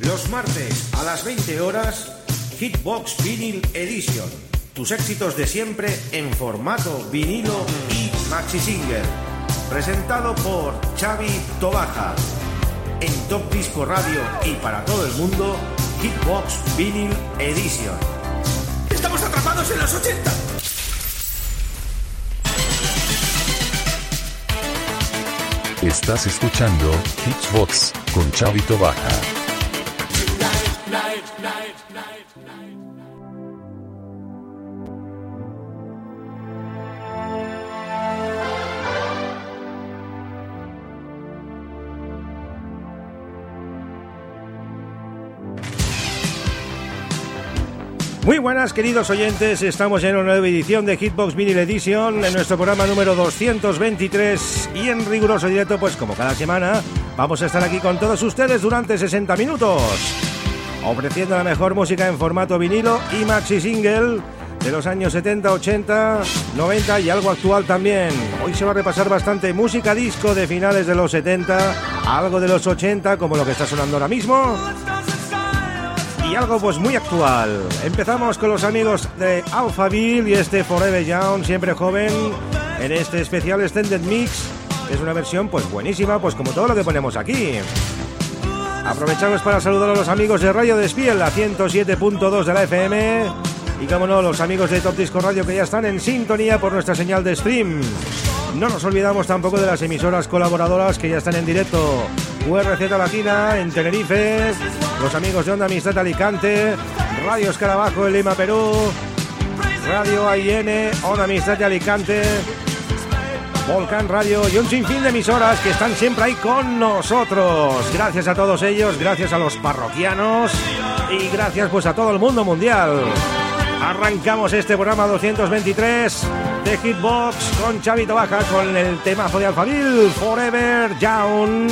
Los martes a las 20 horas, Hitbox Vinyl Edition. Tus éxitos de siempre en formato vinilo y maxi single. Presentado por Xavi Tobaja. En Top Disco Radio y para todo el mundo, Hitbox Vinyl Edition. ¡Estamos atrapados en los 80! Estás escuchando Hitbox con Chavito Baja. Buenas queridos oyentes, estamos en una nueva edición de Hitbox Vinyl Edition, en nuestro programa número 223 y en riguroso directo, pues como cada semana, vamos a estar aquí con todos ustedes durante 60 minutos, ofreciendo la mejor música en formato vinilo y maxi single de los años 70, 80, 90 y algo actual también. Hoy se va a repasar bastante música disco de finales de los 70, algo de los 80 como lo que está sonando ahora mismo y algo pues muy actual. Empezamos con los amigos de Alphaville y este Forever Young, siempre joven, en este especial Extended Mix. Es una versión pues buenísima, pues como todo lo que ponemos aquí. Aprovechamos para saludar a los amigos de Radio Despiel, la 107.2 de la FM. Y como no, los amigos de Top Disco Radio que ya están en sintonía por nuestra señal de stream. No nos olvidamos tampoco de las emisoras colaboradoras que ya están en directo. URZ Latina en Tenerife, los amigos de Onda Amistad Alicante, Radio Escarabajo en Lima, Perú, Radio AIN, Onda Amistad de Alicante, Volcán Radio y un sinfín de emisoras que están siempre ahí con nosotros. Gracias a todos ellos, gracias a los parroquianos y gracias pues a todo el mundo mundial. Arrancamos este programa 223 de Hitbox con Chavito Baja con el temazo de Alphaville, Forever Young.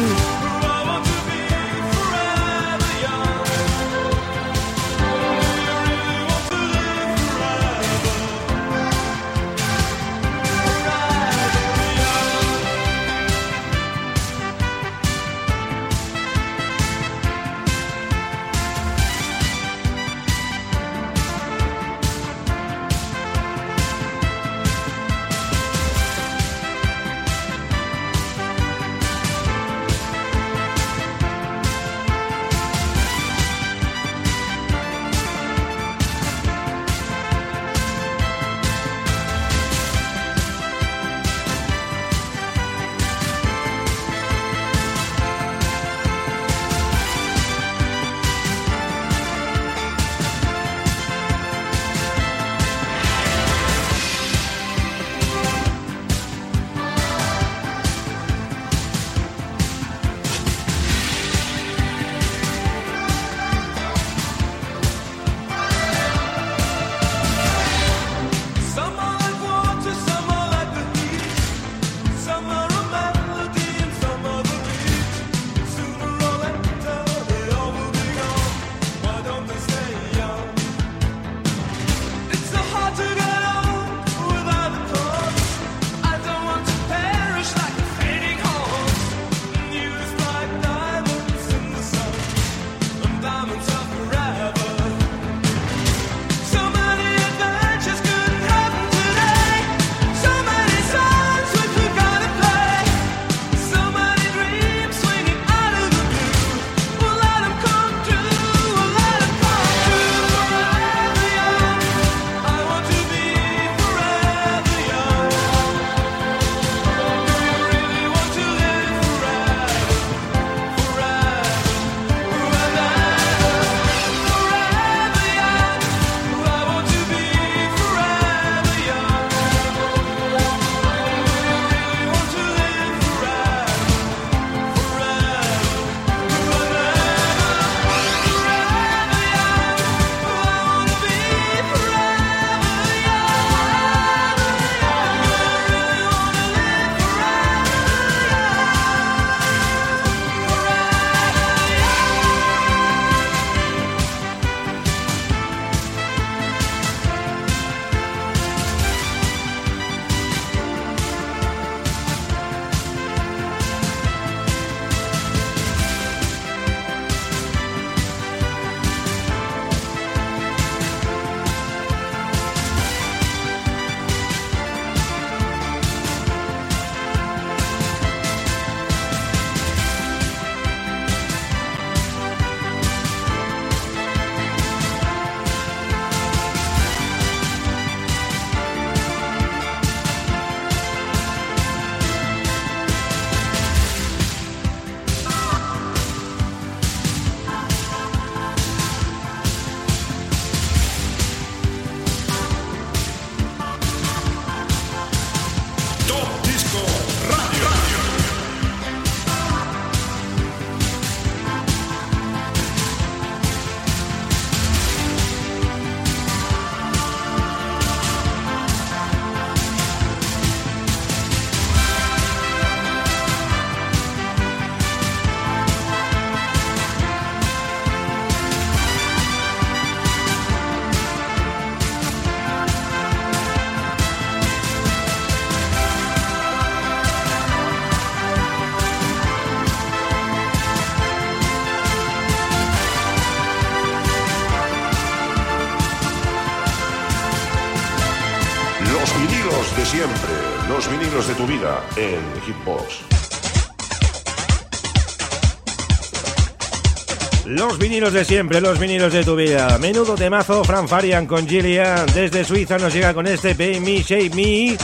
Los vinilos de siempre, los vinilos de tu vida. Menudo temazo, Fran Farian con Gillian. Desde Suiza nos llega con este Pay Me, Shape Me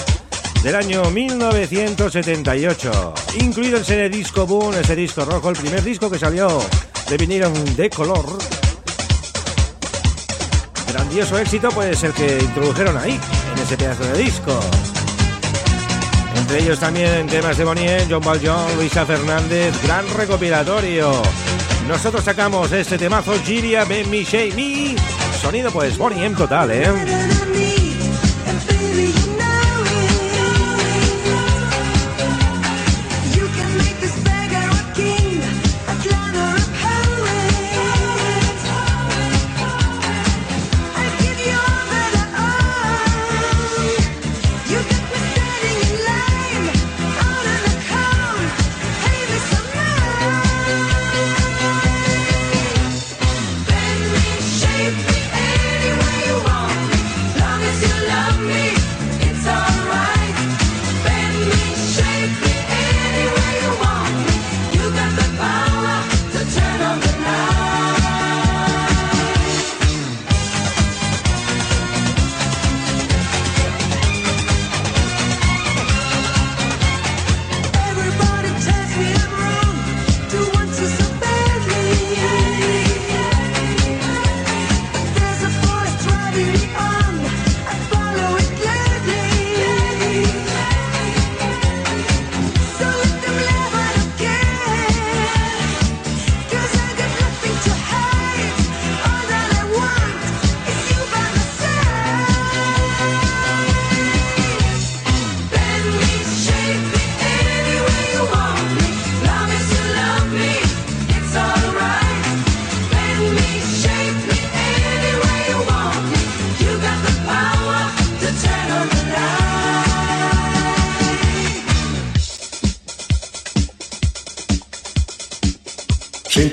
del año 1978. Incluido en ese disco Boom, ese disco rojo, el primer disco que salió de vinilo de color. Grandioso éxito, pues el que introdujeron ahí, en ese pedazo de disco. Entre ellos también temas de Bonnie, John Valjean, Luisa Fernández, gran recopilatorio. Nosotros sacamos este temazo Giria Ben Mi Me. Sonido pues Bonnie en total, ¿eh?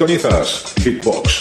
Sintonizas Hitbox.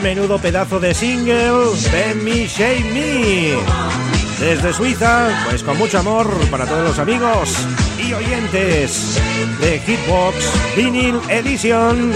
Menudo pedazo de single, de Me Shame Me. Desde Suiza, pues con mucho amor para todos los amigos y oyentes de Hitbox Vinyl Edition.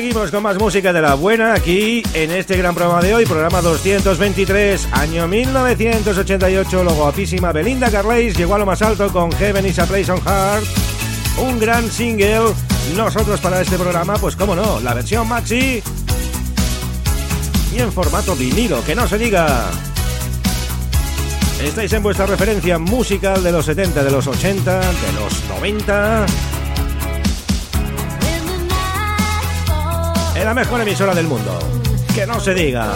Seguimos con más música de la buena aquí en este gran programa de hoy, programa 223, año 1988, lo guapísima Belinda Carlisle llegó a lo más alto con Heaven is a Place on Heart, un gran single. Nosotros para este programa, pues cómo no, la versión maxi y en formato vinilo, que no se diga. Estáis en vuestra referencia musical de los 70, de los 80, de los 90 en la mejor emisora del mundo. Que no se diga.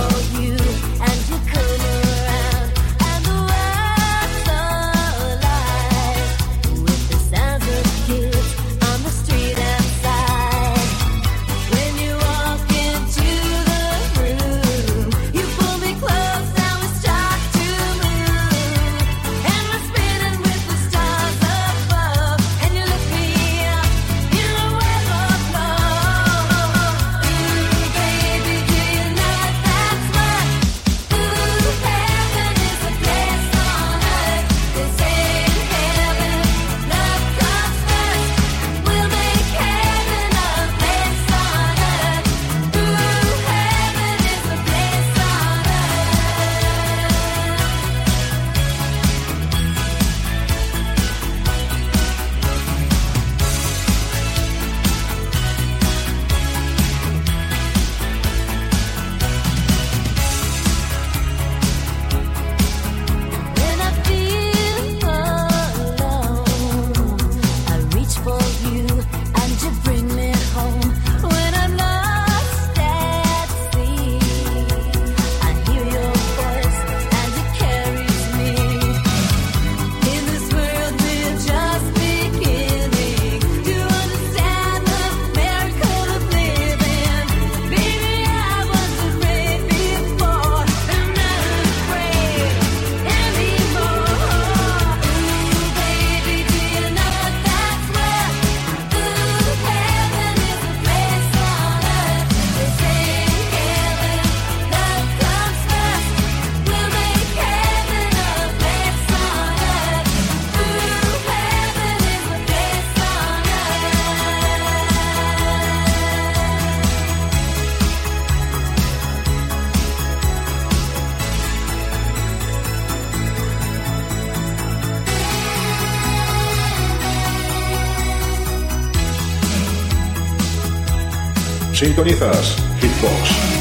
Sintonizas Hitbox.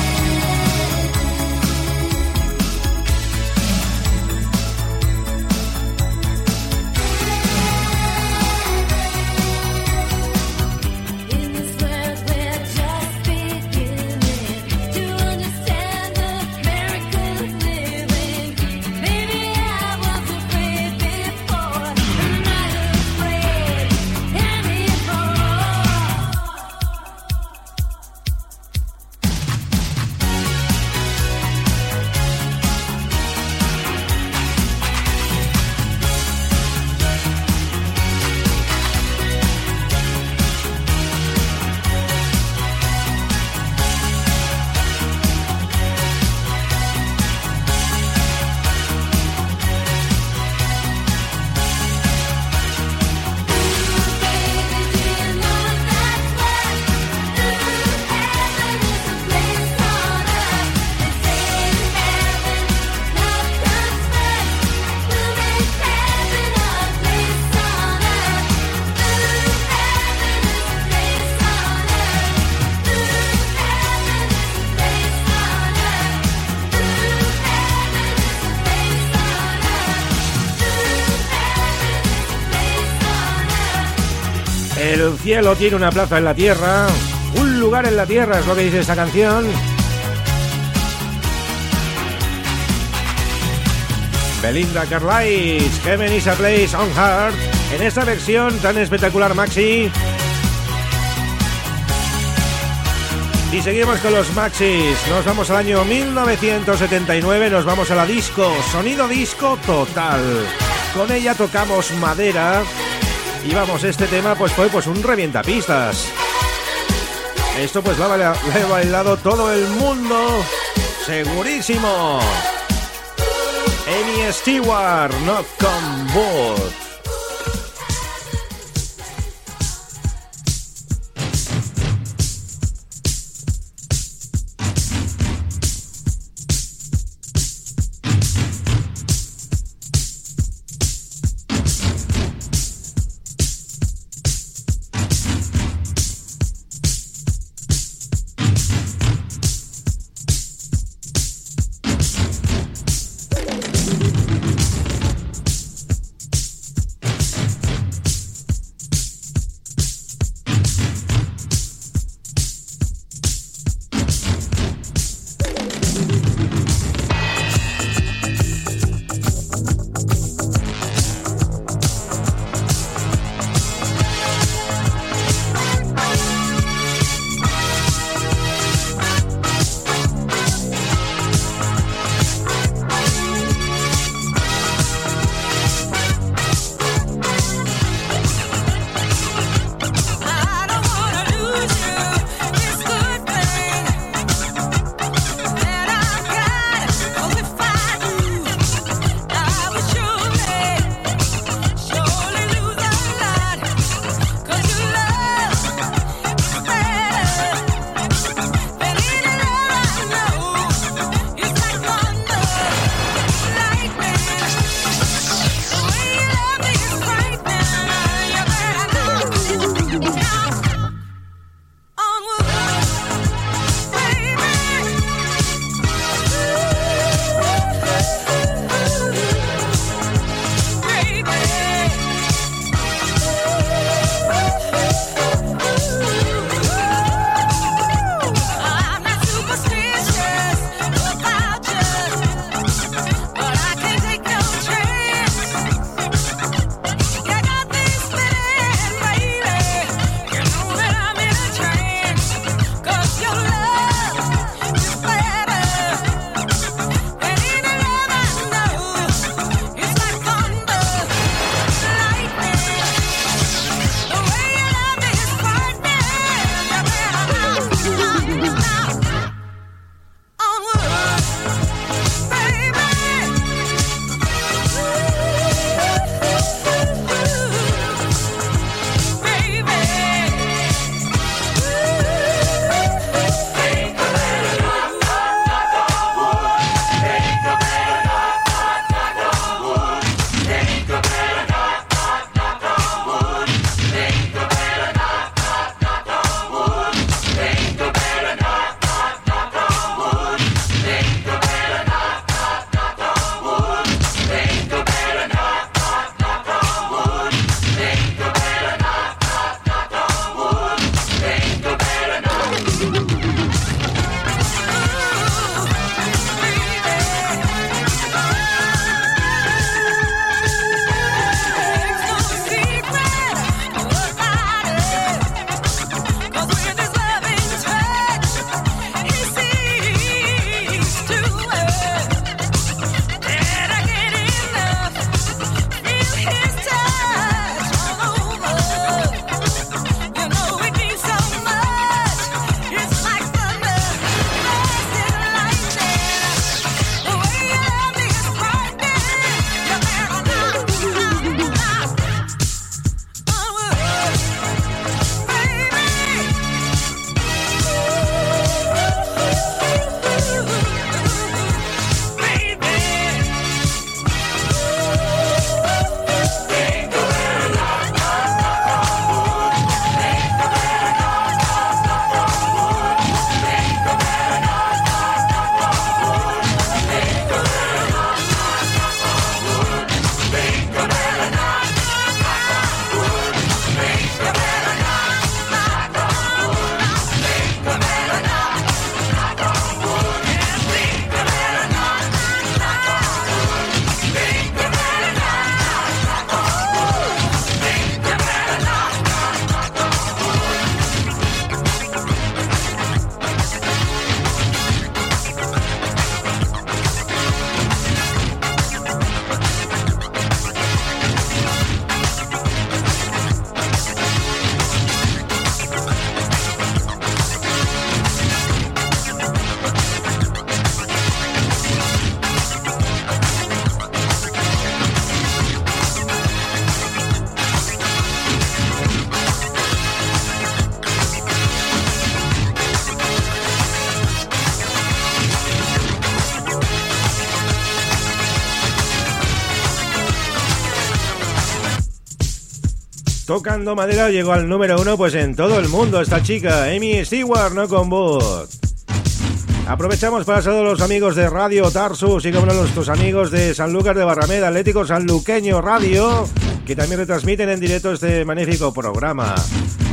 Cielo tiene una plaza en la tierra, un lugar en la tierra es lo que dice esta canción. Belinda Carlisle, Kevin is a Place on Heart, en esta versión tan espectacular Maxi. Y seguimos con los Maxis, nos vamos al año 1979, nos vamos a la disco, sonido disco total. Con ella tocamos madera y vamos, este tema pues fue pues un revientapistas. Esto pues lo ha, bailado todo el mundo, segurísimo. Amy Stewart, not Tocando madera llegó al número uno pues en todo el mundo esta chica, Amy Stewart, no con Boot. Aprovechamos para saludar a los amigos de Radio Tarsus y como no, nuestros amigos de Sanlúcar de Barrameda, Atlético Sanluqueño Radio, que también retransmiten en directo este magnífico programa.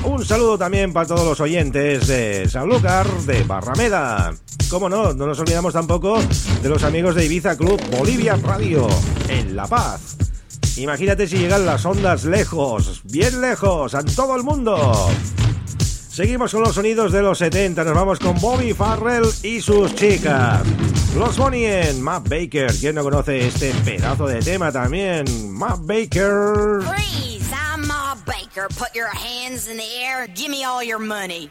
Un saludo también para todos los oyentes de Sanlúcar de Barrameda. Como no, no nos olvidamos tampoco de los amigos de Ibiza Club Bolivia Radio, en La Paz. Imagínate si llegan las ondas lejos, bien lejos, a todo el mundo. Seguimos con los sonidos de los 70, nos vamos con Bobby Farrell y sus chicas. Los Bonnie en Matt Baker, ¿quién no conoce este pedazo de tema también? Matt Baker. Freeze, I'm Matt Baker. Put your hands in the air, give me all your money.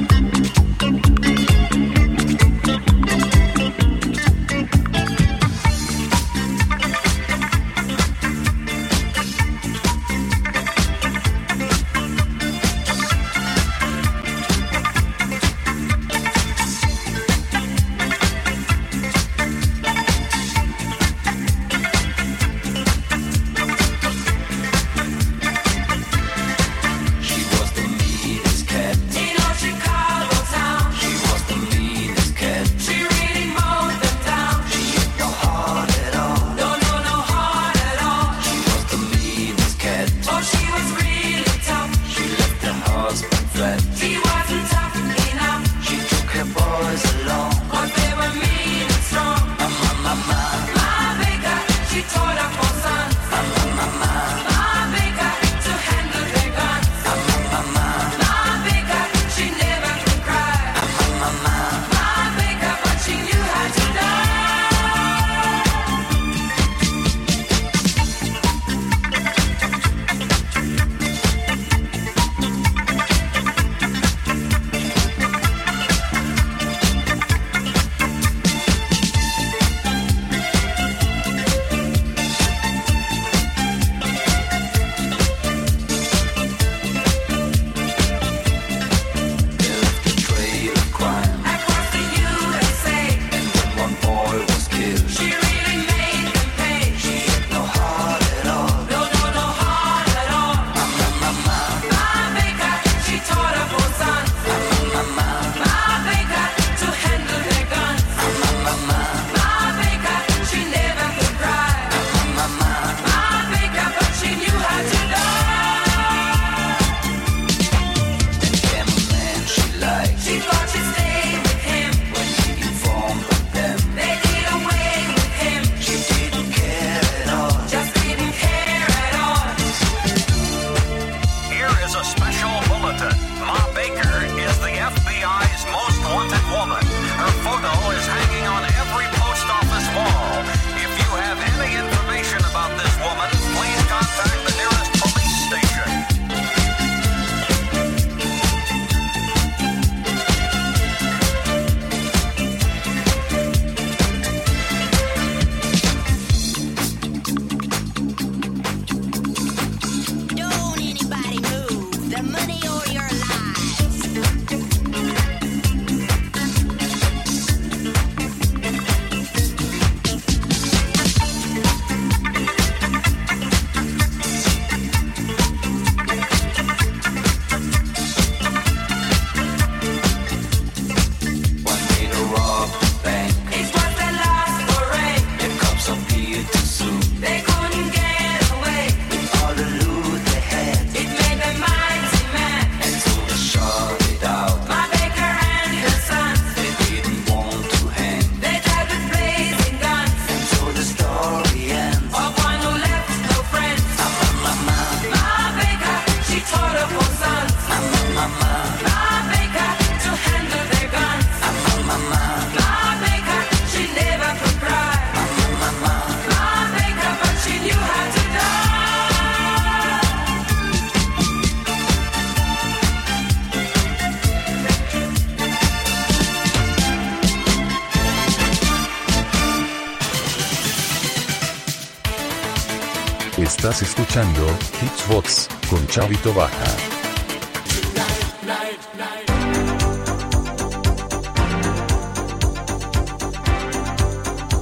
escuchando Hitsbox con Chavito Baja.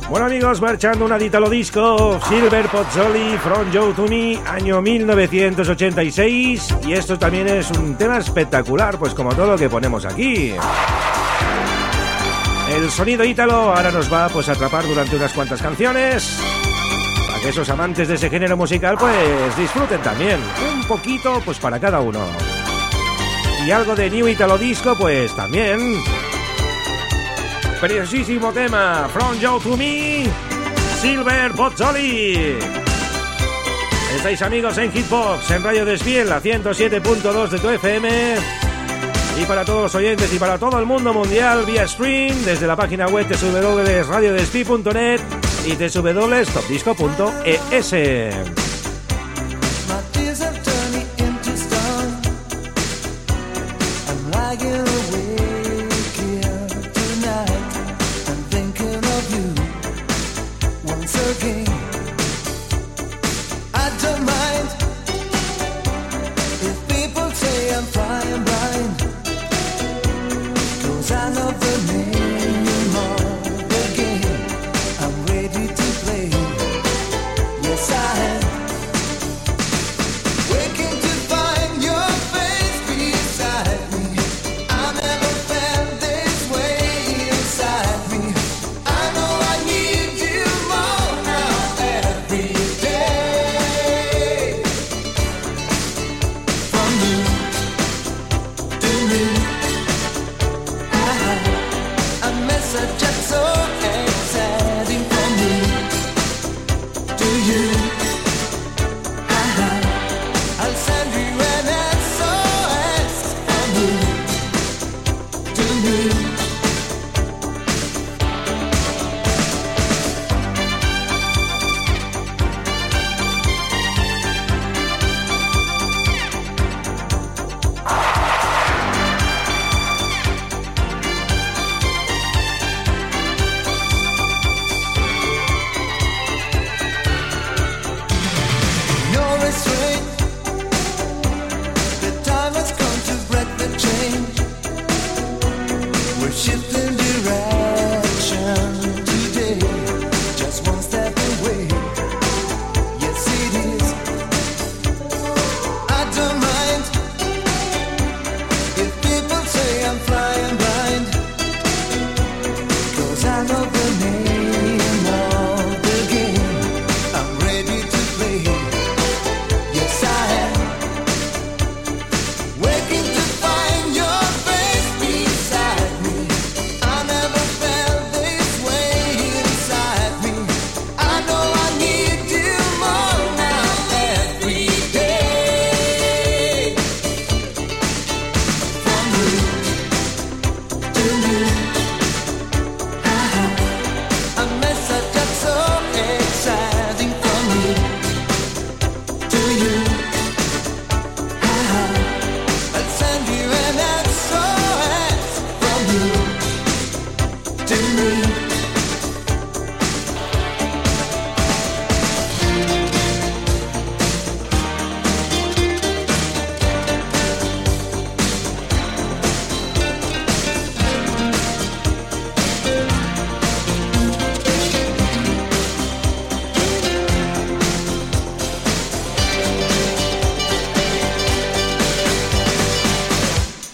Bueno amigos, marchando una dita lo disco, Silver Pozzoli, From Joe to Me, año 1986, y esto también es un tema espectacular, pues como todo lo que ponemos aquí. El sonido ítalo ahora nos va pues, a atrapar durante unas cuantas canciones. Esos amantes de ese género musical pues disfruten también. Un poquito pues para cada uno. Y algo de New Italo Disco pues también. Preciosísimo tema, From Joe to Me, Silver Pozzoli. Estáis amigos en Hitbox, en Radio Despiel, la 107.2 de tu FM. Y para todos los oyentes y para todo el mundo mundial vía stream desde la página web www.radiodespi.net y www.stopdisco.es.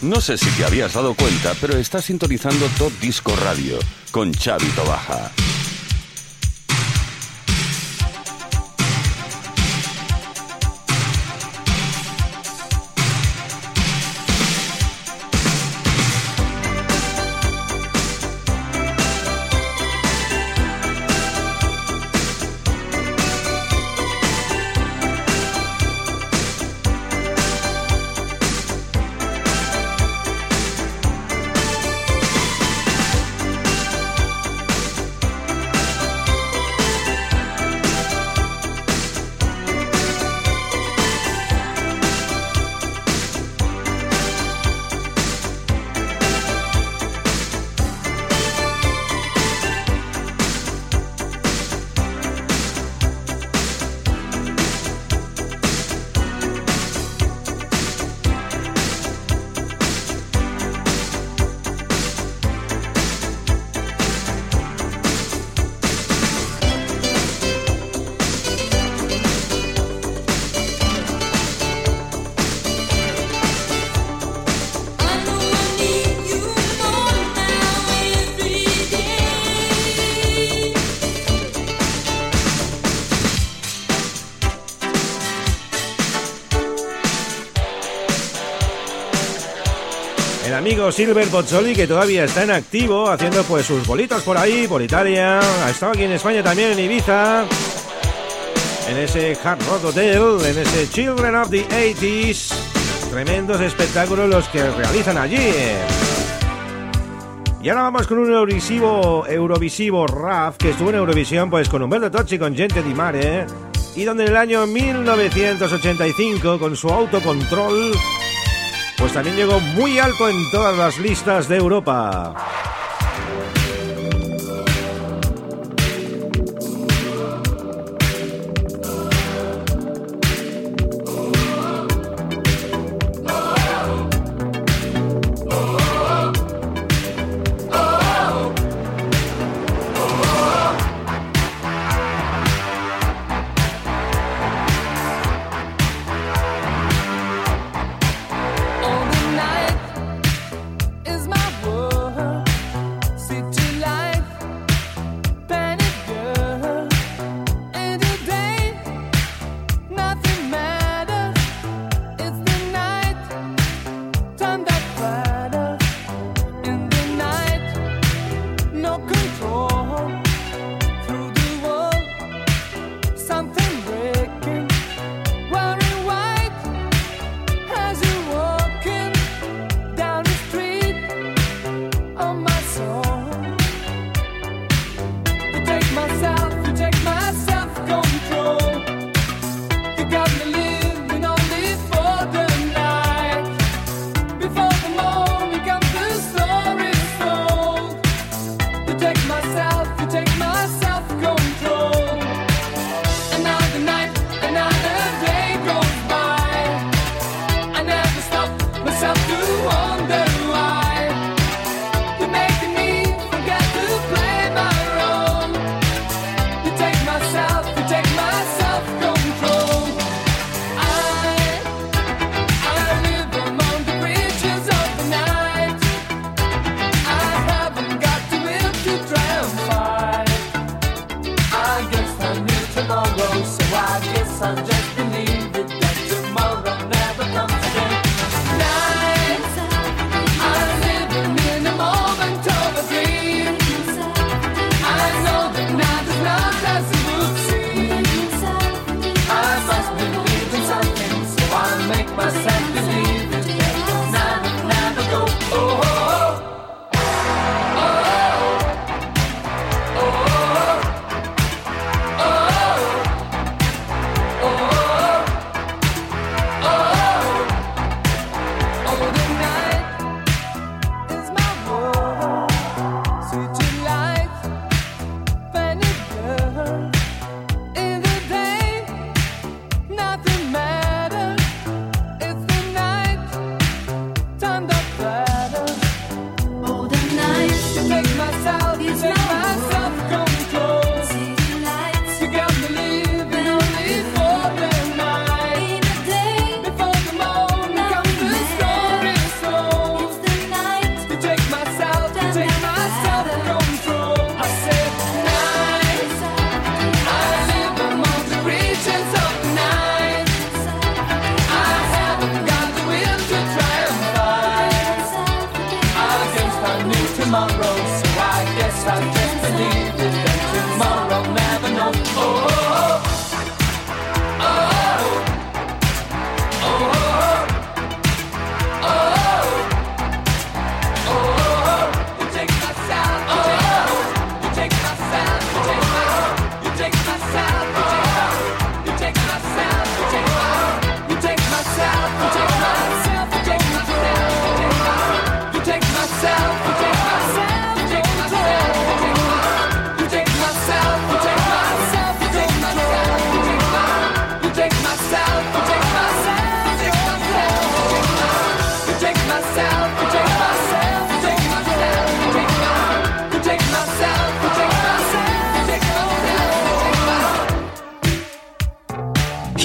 No sé si te habías dado cuenta, pero estás sintonizando Top Disco Radio con Xavi Tobaja. amigo Silver Bozzoli que todavía está en activo haciendo pues sus bolitas por ahí, por Italia, ha estado aquí en España también, en Ibiza, en ese Hard Rock Hotel, en ese Children of the 80s, tremendos espectáculos los que realizan allí. Y ahora vamos con un Eurovisivo, Eurovisivo Raf que estuvo en Eurovisión pues con Humberto Tocci, con Gente di Mare, y donde en el año 1985 con su autocontrol pues también llegó muy alto en todas las listas de Europa.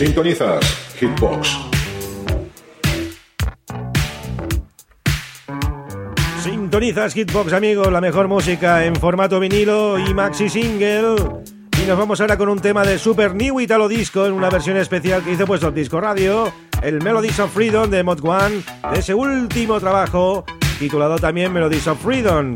Sintonizas Hitbox. Sintonizas Hitbox, amigos, la mejor música en formato vinilo y maxi single. Y nos vamos ahora con un tema de Super New Italo Disco en una versión especial que hizo pues el Disco Radio, el Melodies of Freedom de Mod One, de ese último trabajo titulado también Melodies of Freedom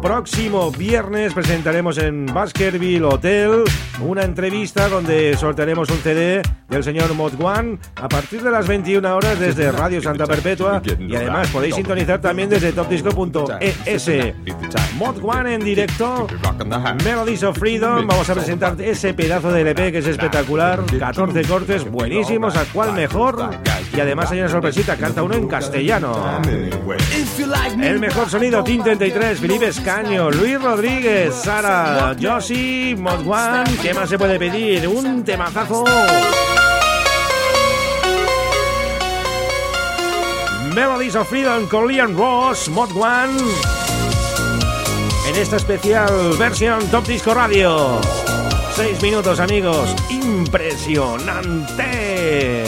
próximo viernes presentaremos en Baskerville Hotel una entrevista donde soltaremos un CD del señor Modwan a partir de las 21 horas desde Radio Santa Perpetua. Y además podéis sintonizar también desde topdisco.es. Modwan en directo, Melodies of Freedom, vamos a presentar ese pedazo de LP que es espectacular, 14 cortes buenísimos, a cual mejor y además hay una sorpresita, canta uno en castellano. El mejor sonido, Team 33, Felipe Caño, Luis Rodríguez, Sara, Josie, Mod One. ¿Qué más se puede pedir? Un temazazo. Melodies of Freedom con Leon Ross, Mod One. En esta especial versión Top Disco Radio. Seis minutos, amigos. Impresionante.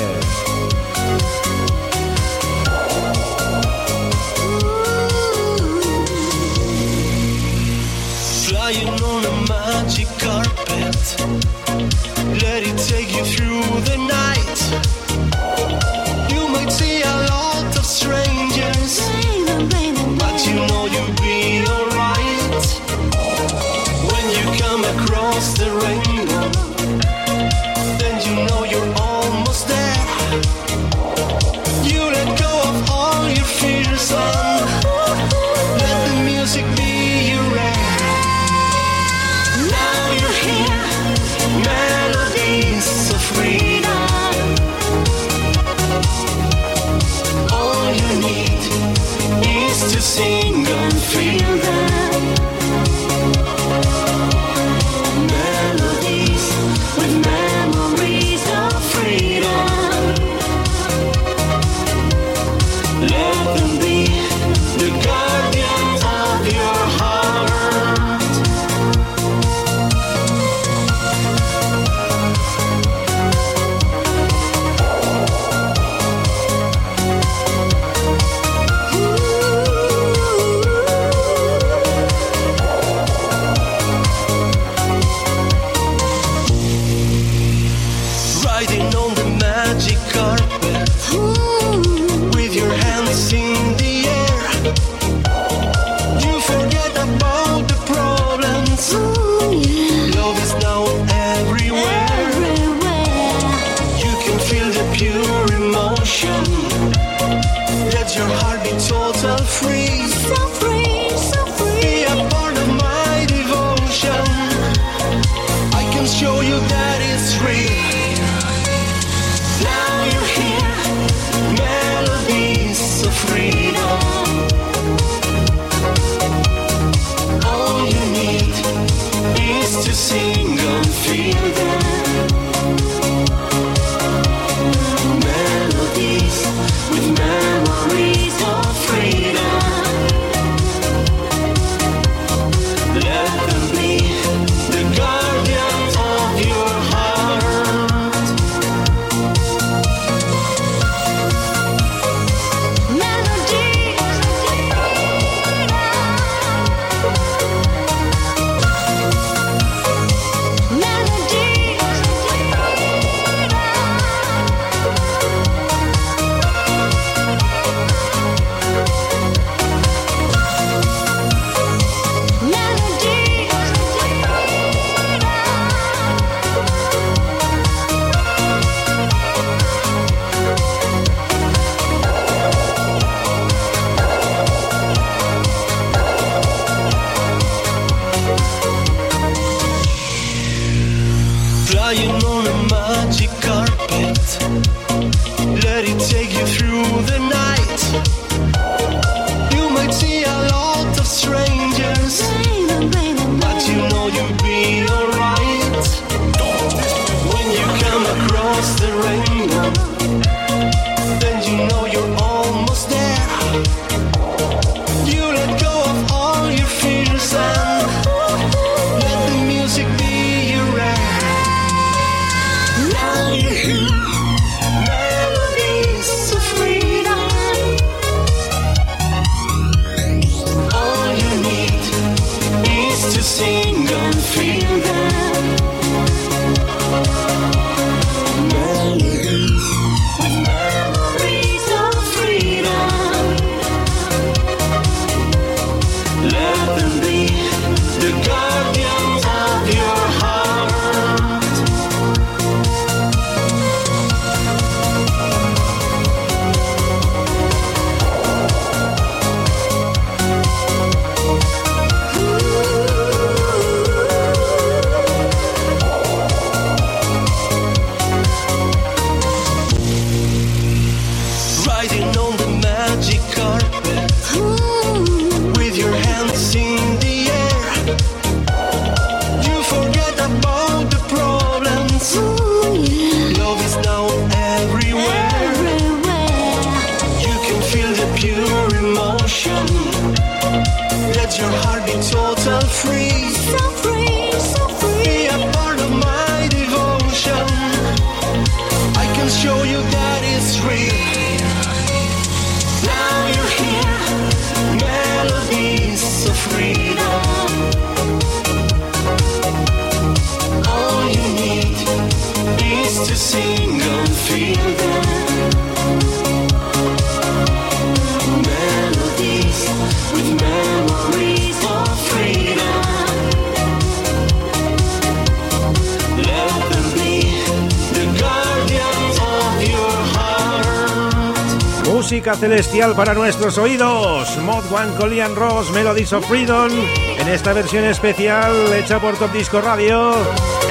Celestial para nuestros oídos. Mod One Colian Ross, Melodies of Freedom. En esta versión especial hecha por Top Disco Radio.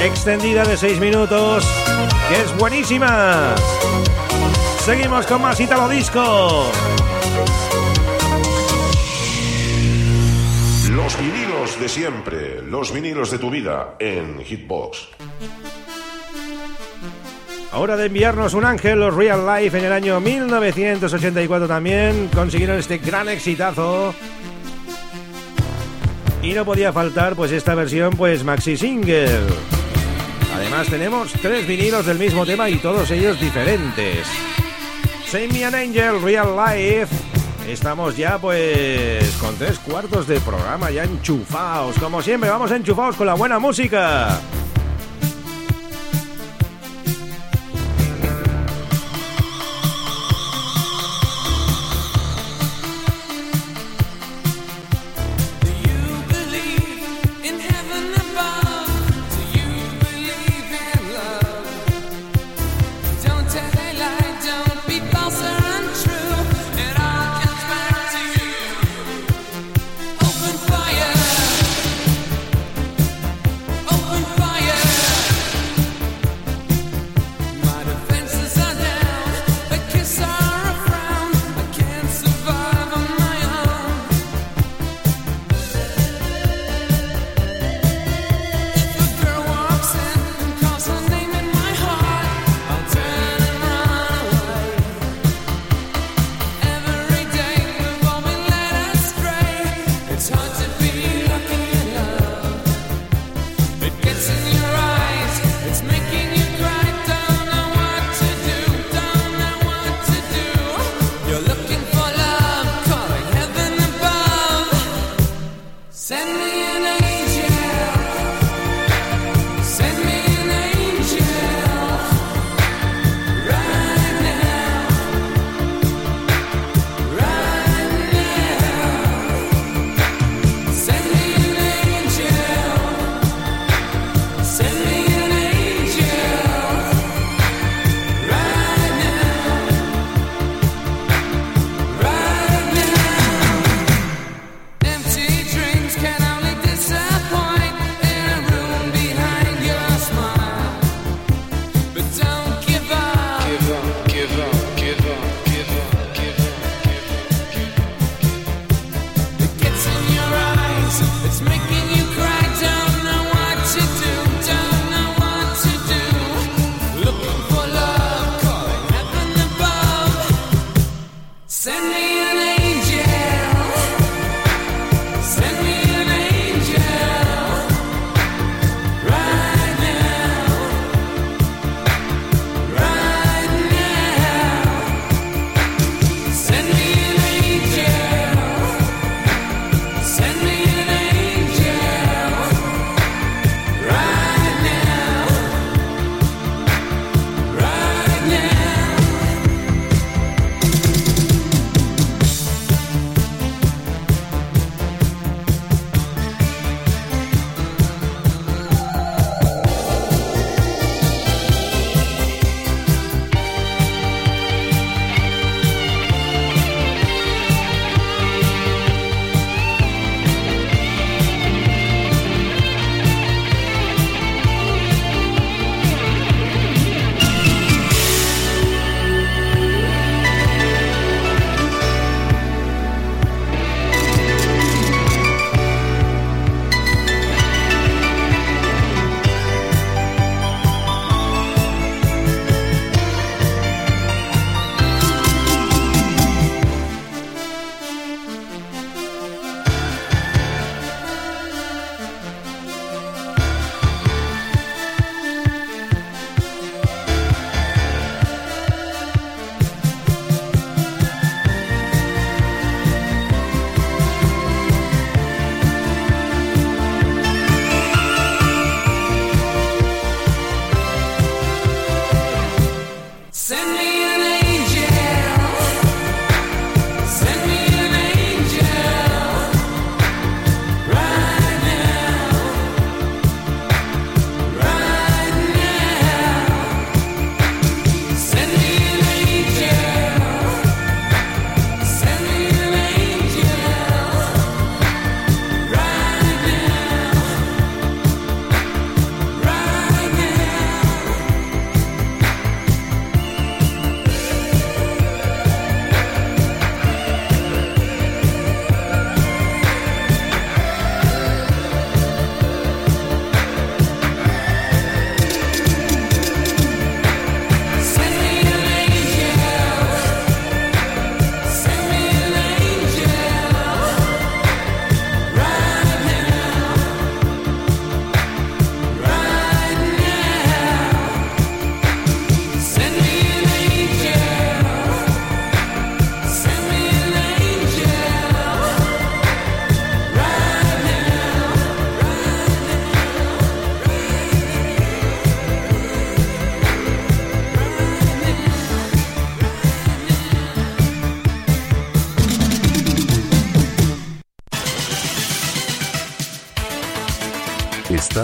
Extendida de 6 minutos. Que es buenísima. Seguimos con más Italo Disco. Los vinilos de siempre, los vinilos de tu vida en Hitbox. Ahora de enviarnos un ángel, los Real Life en el año 1984 también consiguieron este gran exitazo. Y no podía faltar pues esta versión pues maxi single. Además tenemos tres vinilos del mismo tema y todos ellos diferentes. Save Me an Angel, Real Life. Estamos ya pues con tres cuartos de programa ya enchufados. Como siempre, vamos enchufados con la buena música.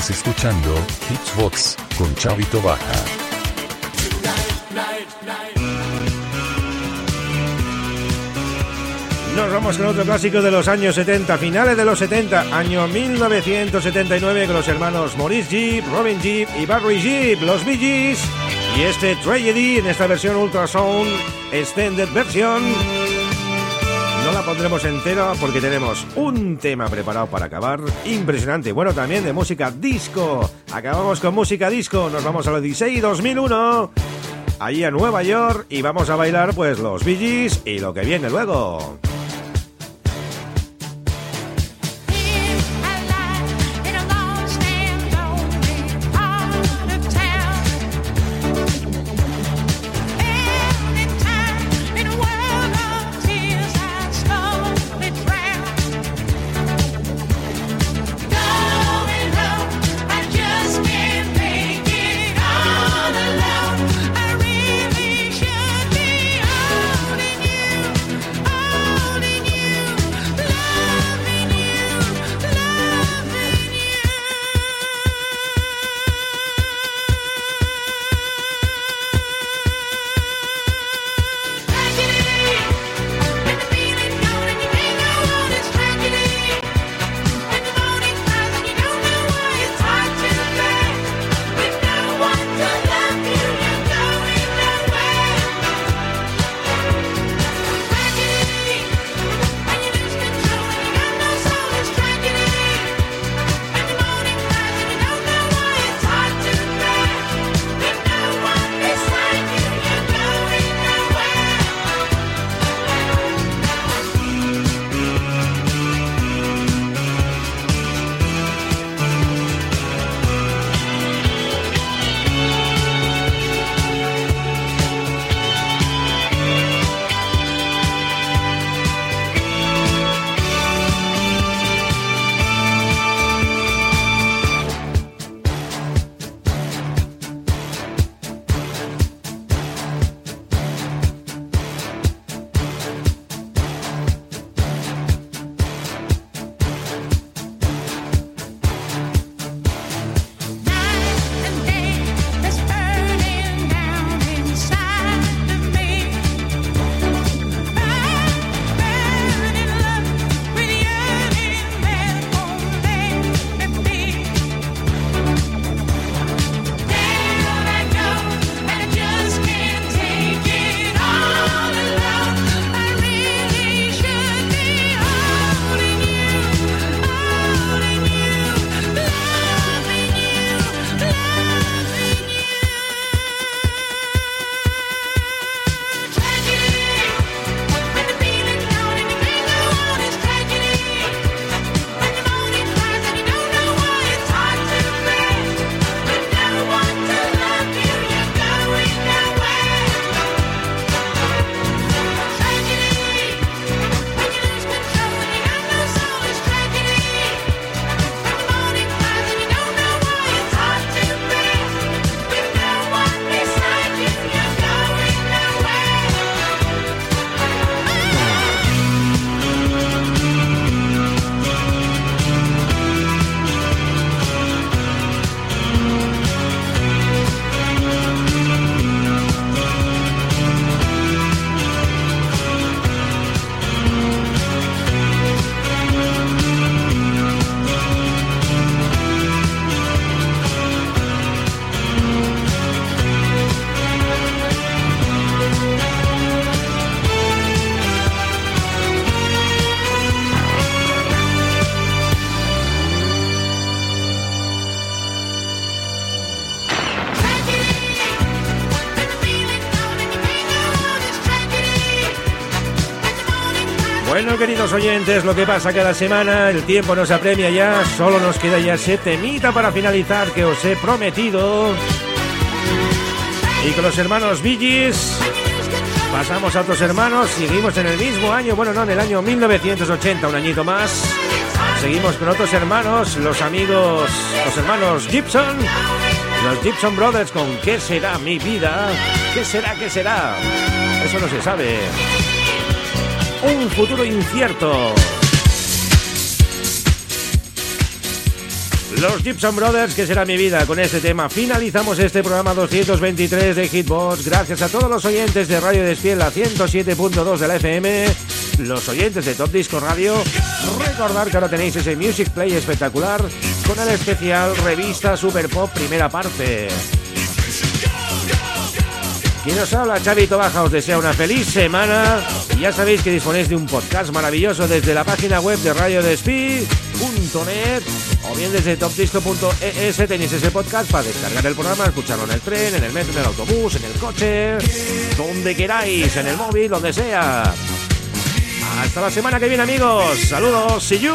Estás escuchando Hitsbox con Chavito Baja. Nos vamos con otro clásico de los años 70, finales de los 70, año 1979, con los hermanos Maurice Jeep, Robin Jeep y Barry Jeep, los Bee Gees. Y este Tragedy en esta versión Ultrasound Extended Version. Pondremos entera porque tenemos un tema preparado para acabar impresionante. Bueno, también de música disco. Acabamos con música disco. Nos vamos a los 16 2001. Allí a Nueva York y vamos a bailar pues los Bee y lo que viene luego. Queridos oyentes, lo que pasa cada semana, el tiempo nos apremia ya, solo nos queda ya ese temita para finalizar que os he prometido. Y con los hermanos Villis pasamos a otros hermanos, seguimos en el mismo año, bueno, no, en el año 1980, un añito más. Seguimos con otros hermanos, los amigos, los hermanos Gibson, los Gibson Brothers con ¿Qué será mi vida? ¿Qué será, qué será? Eso no se sabe. Un futuro incierto. Los Gibson Brothers, que será mi vida. Con este tema finalizamos este programa 223 de Hitbox. Gracias a todos los oyentes de Radio Despiel, la 107.2 de la FM, los oyentes de Top Disco Radio. Recordar que ahora tenéis ese Music Play espectacular con el especial Revista Super Pop primera parte. Quien os habla, Chavito Baja, os desea una feliz semana. Y ya sabéis que disponéis de un podcast maravilloso desde la página web de radiodespi.net o bien desde topdisco.es tenéis ese podcast para descargar el programa, escucharlo en el tren, en el metro, en el autobús, en el coche, donde queráis, en el móvil, donde sea. Hasta la semana que viene, amigos. Saludos, see you.